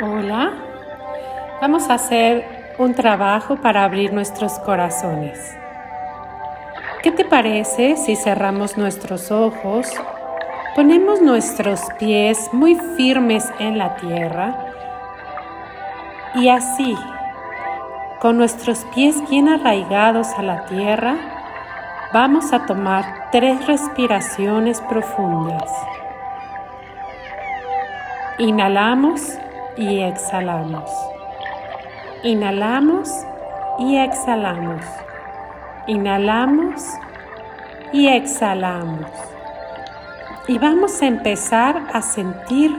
Hola, vamos a hacer un trabajo para abrir nuestros corazones. ¿Qué te parece si cerramos nuestros ojos, ponemos nuestros pies muy firmes en la tierra y así, con nuestros pies bien arraigados a la tierra, vamos a tomar tres respiraciones profundas. Inhalamos y exhalamos. Inhalamos y exhalamos. Inhalamos y exhalamos. Y vamos a empezar a sentir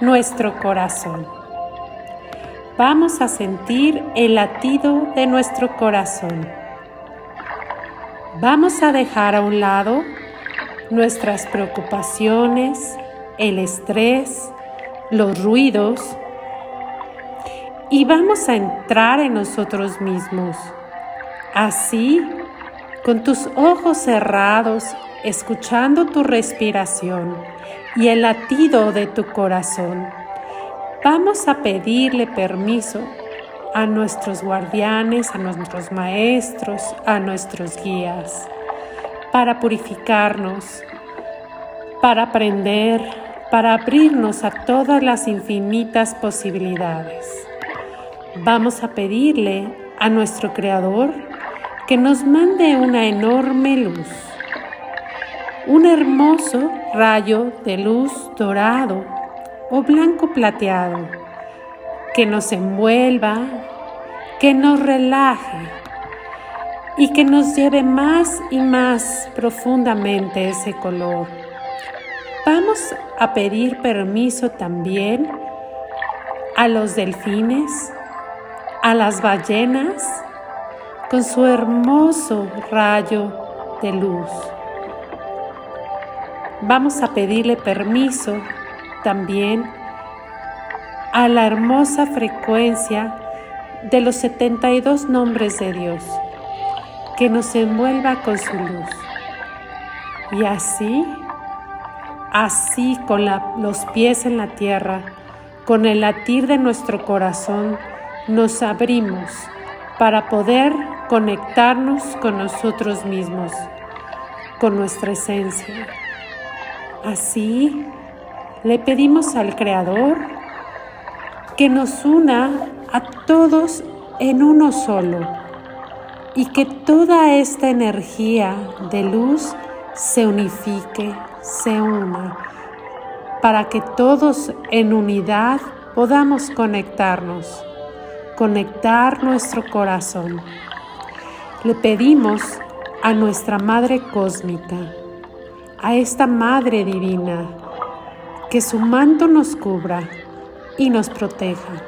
nuestro corazón. Vamos a sentir el latido de nuestro corazón. Vamos a dejar a un lado nuestras preocupaciones, el estrés, los ruidos, y vamos a entrar en nosotros mismos. Así, con tus ojos cerrados, escuchando tu respiración y el latido de tu corazón, vamos a pedirle permiso a nuestros guardianes, a nuestros maestros, a nuestros guías, para purificarnos, para aprender, para abrirnos a todas las infinitas posibilidades. Vamos a pedirle a nuestro Creador que nos mande una enorme luz, un hermoso rayo de luz dorado o blanco plateado que nos envuelva, que nos relaje y que nos lleve más y más profundamente ese color. Vamos a pedir permiso también a los delfines, a las ballenas con su hermoso rayo de luz. Vamos a pedirle permiso también a la hermosa frecuencia de los 72 nombres de Dios, que nos envuelva con su luz. Y así, así con los pies en la tierra, con el latir de nuestro corazón, nos abrimos para poder conectarnos con nosotros mismos, con nuestra esencia. Así le pedimos al Creador que nos una a todos en uno solo y que toda esta energía de luz se unifique, se una, para que todos en unidad podamos conectarnos conectar nuestro corazón. Le pedimos a nuestra Madre Cósmica, a esta Madre Divina, que su manto nos cubra y nos proteja.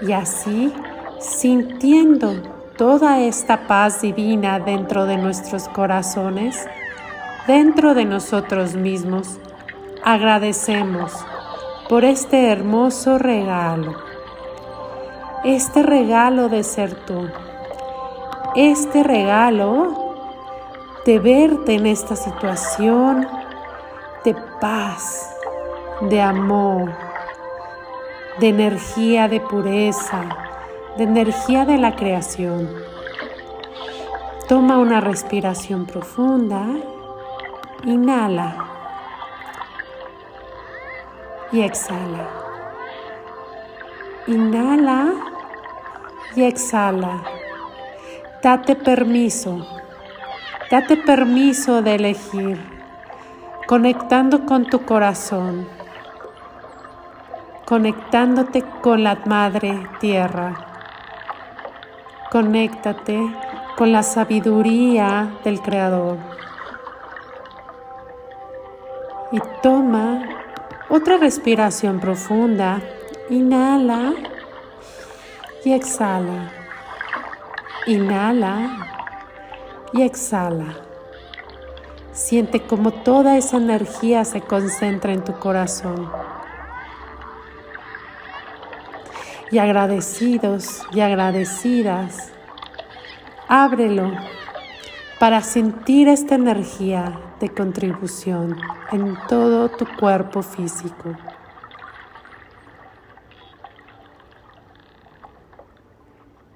Y así, sintiendo toda esta paz divina dentro de nuestros corazones, dentro de nosotros mismos, agradecemos por este hermoso regalo este regalo de ser tú, este regalo de verte en esta situación de paz, de amor, de energía de pureza, de energía de la creación. Toma una respiración profunda, inhala y exhala. Inhala y exhala. Date permiso. Date permiso de elegir, conectando con tu corazón, conectándote con la Madre Tierra. Conéctate con la sabiduría del Creador. Y toma otra respiración profunda. Inhala y exhala. Inhala y exhala. Siente como toda esa energía se concentra en tu corazón. Y agradecidos y agradecidas, ábrelo para sentir esta energía de contribución en todo tu cuerpo físico.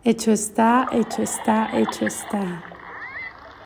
Hecho está, hecho está, hecho está.